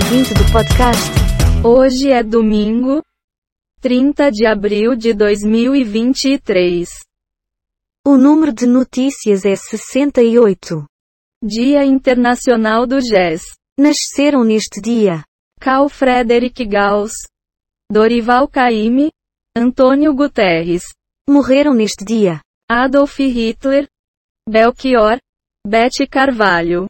ouvinte do podcast. Hoje é domingo, 30 de abril de 2023. O número de notícias é 68. Dia Internacional do Jazz. Nasceram neste dia Carl Frederick Gauss, Dorival Caymmi, Antônio Guterres, morreram neste dia Adolf Hitler, Belchior, Betty Carvalho.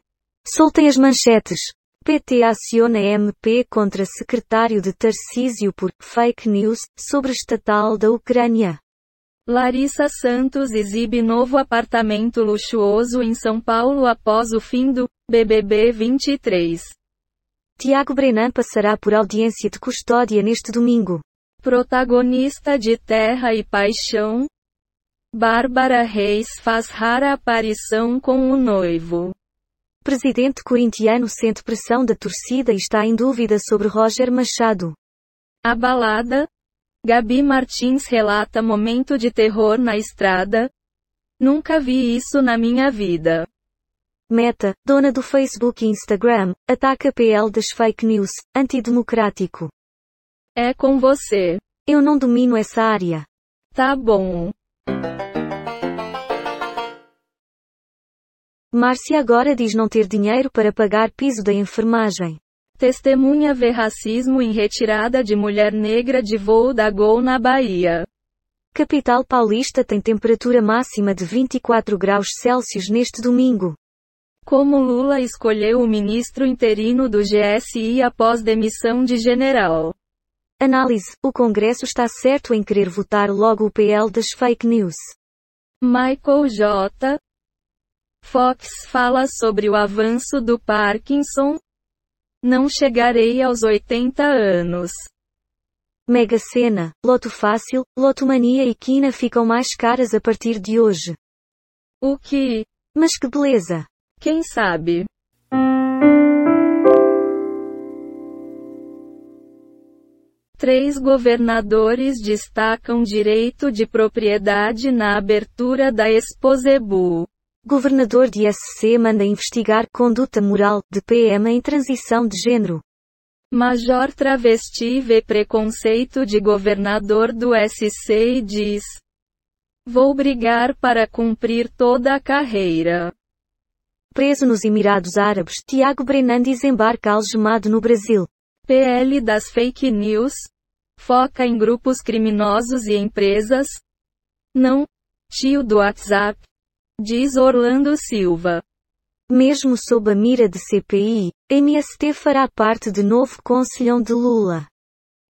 Soltem as manchetes. PT aciona MP contra secretário de Tarcísio por fake news sobre estatal da Ucrânia. Larissa Santos exibe novo apartamento luxuoso em São Paulo após o fim do BBB 23. Tiago Brenan passará por audiência de custódia neste domingo. Protagonista de Terra e Paixão, Bárbara Reis faz rara aparição com o noivo. Presidente corintiano sente pressão da torcida e está em dúvida sobre Roger Machado. A balada? Gabi Martins relata momento de terror na estrada. Nunca vi isso na minha vida. Meta, dona do Facebook e Instagram, ataca PL das fake news, antidemocrático. É com você. Eu não domino essa área. Tá bom. Márcia agora diz não ter dinheiro para pagar piso da enfermagem. Testemunha vê racismo em retirada de mulher negra de voo da Gol na Bahia. Capital paulista tem temperatura máxima de 24 graus Celsius neste domingo. Como Lula escolheu o ministro interino do GSI após demissão de general. Análise: O Congresso está certo em querer votar logo o PL das fake news. Michael J. Fox fala sobre o avanço do Parkinson. Não chegarei aos 80 anos. Mega Sena, Loto Fácil, Lotomania e Quina ficam mais caras a partir de hoje. O que? Mas que beleza! Quem sabe? Três governadores destacam direito de propriedade na abertura da Exposebu. Governador de SC manda investigar conduta moral de PM em transição de gênero. Major travesti vê preconceito de governador do SC e diz: Vou brigar para cumprir toda a carreira. Preso nos Emirados Árabes, Tiago Brenan desembarca algemado no Brasil. PL das fake news? Foca em grupos criminosos e empresas? Não. Tio do WhatsApp. Diz Orlando Silva. Mesmo sob a mira de CPI, MST fará parte de novo conselhão de Lula.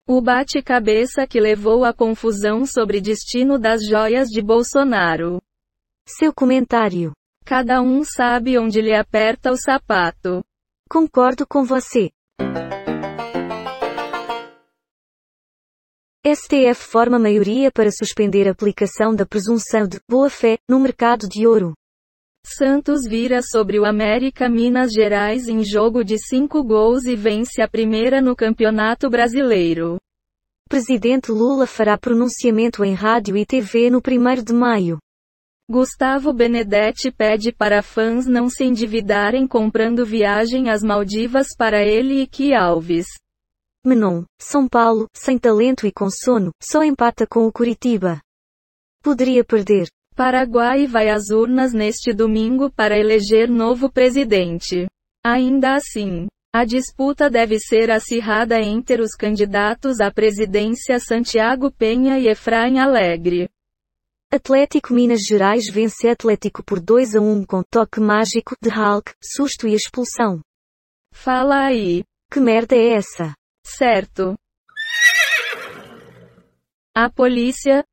O bate-cabeça que levou à confusão sobre destino das joias de Bolsonaro. Seu comentário. Cada um sabe onde lhe aperta o sapato. Concordo com você. STF forma maioria para suspender a aplicação da presunção de boa-fé no mercado de ouro. Santos vira sobre o América Minas Gerais em jogo de cinco gols e vence a primeira no Campeonato Brasileiro. Presidente Lula fará pronunciamento em rádio e TV no 1 de maio. Gustavo Benedetti pede para fãs não se endividarem comprando viagem às Maldivas para ele e Ki Alves. Menon, São Paulo, sem talento e com sono, só empata com o Curitiba. Poderia perder. Paraguai vai às urnas neste domingo para eleger novo presidente. Ainda assim, a disputa deve ser acirrada entre os candidatos à presidência Santiago Penha e Efraim Alegre. Atlético Minas Gerais vence Atlético por 2 a 1 com toque mágico de Hulk, susto e expulsão. Fala aí. Que merda é essa? Certo. A polícia.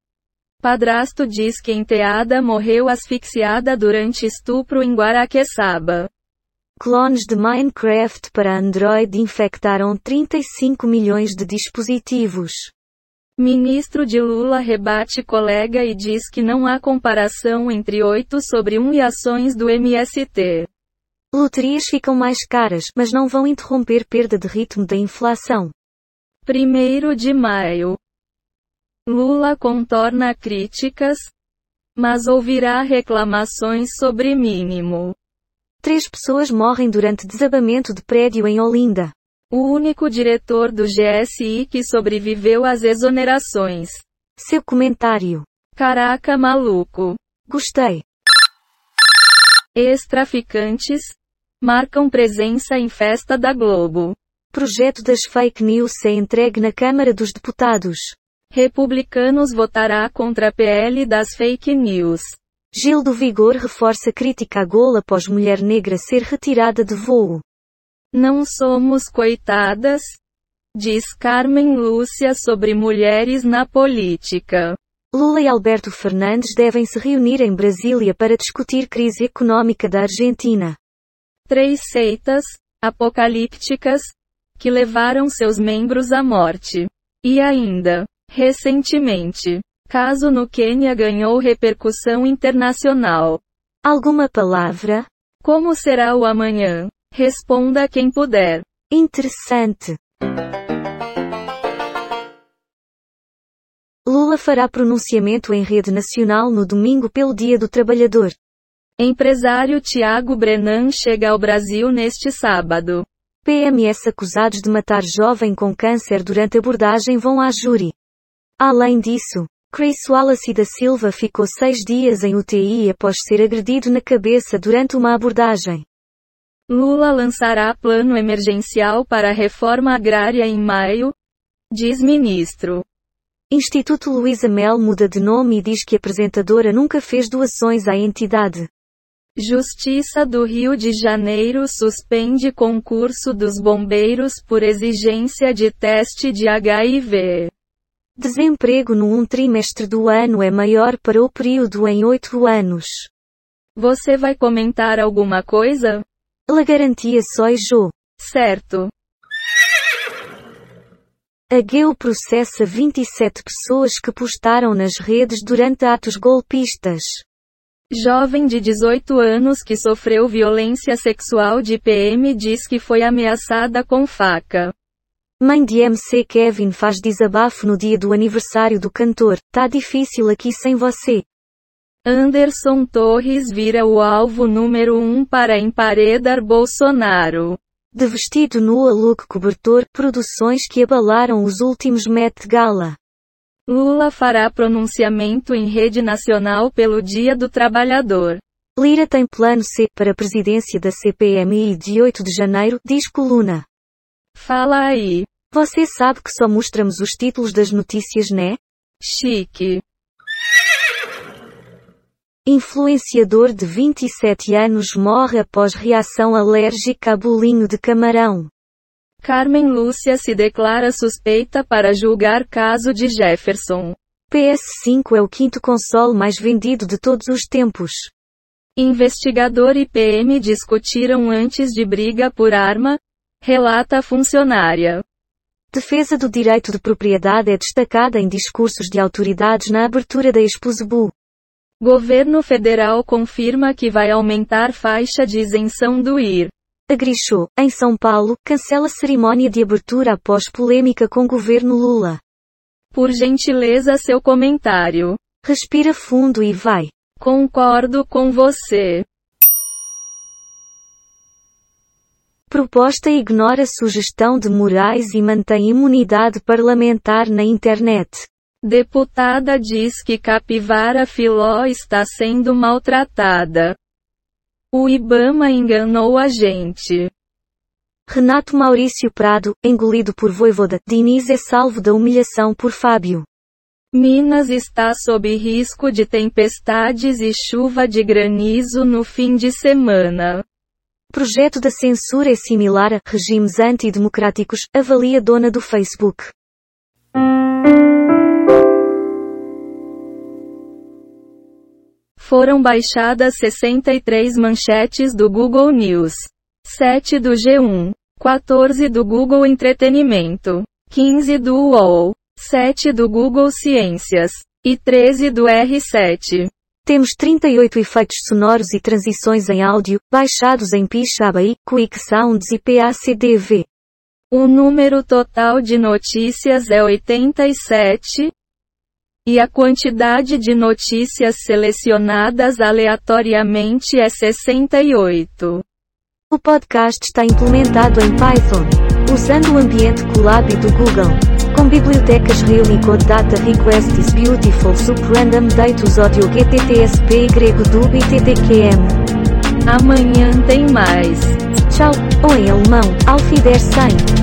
Padrasto diz que enteada morreu asfixiada durante estupro em Guaraqueçaba. Clones de Minecraft para Android infectaram 35 milhões de dispositivos. Ministro de Lula rebate colega e diz que não há comparação entre 8 sobre 1 e ações do MST. Loterias ficam mais caras, mas não vão interromper perda de ritmo da inflação. 1 de maio. Lula contorna críticas, mas ouvirá reclamações sobre mínimo. Três pessoas morrem durante desabamento de prédio em Olinda. O único diretor do GSI que sobreviveu às exonerações. Seu comentário. Caraca maluco. Gostei. Ex-traficantes marcam presença em festa da Globo. Projeto das fake news é entregue na Câmara dos Deputados. Republicanos votará contra a PL das fake news. Gil do Vigor reforça crítica a gol após mulher negra ser retirada de voo. Não somos coitadas? Diz Carmen Lúcia sobre mulheres na política. Lula e Alberto Fernandes devem se reunir em Brasília para discutir crise econômica da Argentina. Três seitas, apocalípticas, que levaram seus membros à morte. E ainda, recentemente, caso no Quênia ganhou repercussão internacional. Alguma palavra? Como será o amanhã? Responda quem puder. Interessante. Lula fará pronunciamento em rede nacional no domingo pelo Dia do Trabalhador. Empresário Tiago Brenan chega ao Brasil neste sábado. PMS acusados de matar jovem com câncer durante abordagem vão à júri. Além disso, Chris Wallace da Silva ficou seis dias em UTI após ser agredido na cabeça durante uma abordagem. Lula lançará plano emergencial para a reforma agrária em maio, diz ministro. Instituto Luísa Mel muda de nome e diz que apresentadora nunca fez doações à entidade. Justiça do Rio de Janeiro suspende concurso dos bombeiros por exigência de teste de HIV. Desemprego no um trimestre do ano é maior para o período em oito anos. Você vai comentar alguma coisa? La garantia só jo. Certo. A GEO processa 27 pessoas que postaram nas redes durante atos golpistas. Jovem de 18 anos que sofreu violência sexual de PM diz que foi ameaçada com faca. Mãe de MC Kevin faz desabafo no dia do aniversário do cantor. Tá difícil aqui sem você. Anderson Torres vira o alvo número 1 um para emparedar Bolsonaro. De vestido nu a look cobertor, produções que abalaram os últimos Met Gala. Lula fará pronunciamento em rede nacional pelo Dia do Trabalhador. Lira tem plano C para a presidência da CPMI de 8 de janeiro, diz coluna. Fala aí. Você sabe que só mostramos os títulos das notícias, né? Chique. Influenciador de 27 anos morre após reação alérgica a bolinho de camarão. Carmen Lúcia se declara suspeita para julgar caso de Jefferson. PS5 é o quinto console mais vendido de todos os tempos. Investigador e PM discutiram antes de briga por arma, relata a funcionária. Defesa do direito de propriedade é destacada em discursos de autoridades na abertura da Exposebu. Governo federal confirma que vai aumentar faixa de isenção do IR. Agrichou, em São Paulo, cancela cerimônia de abertura após polêmica com governo Lula. Por gentileza seu comentário. Respira fundo e vai. Concordo com você. Proposta ignora sugestão de Moraes e mantém imunidade parlamentar na internet. Deputada diz que capivara filó está sendo maltratada. O Ibama enganou a gente. Renato Maurício Prado, engolido por Voivoda, Diniz é salvo da humilhação por Fábio. Minas está sob risco de tempestades e chuva de granizo no fim de semana. Projeto da censura é similar a regimes antidemocráticos, avalia dona do Facebook. Foram baixadas 63 manchetes do Google News, 7 do G1, 14 do Google Entretenimento, 15 do UOL, 7 do Google Ciências e 13 do R7. Temos 38 efeitos sonoros e transições em áudio, baixados em Pixabay, Quick Sounds e PACDV. O número total de notícias é 87, e a quantidade de notícias selecionadas aleatoriamente é 68. O podcast está implementado em Python. Usando o ambiente Colab do Google. Com bibliotecas Reunicode Data Request is Beautiful Sup Random Datus Audio GTTSP YDUB e TTQM. Amanhã tem mais. Tchau, ou em alemão, Auf Wiedersehen.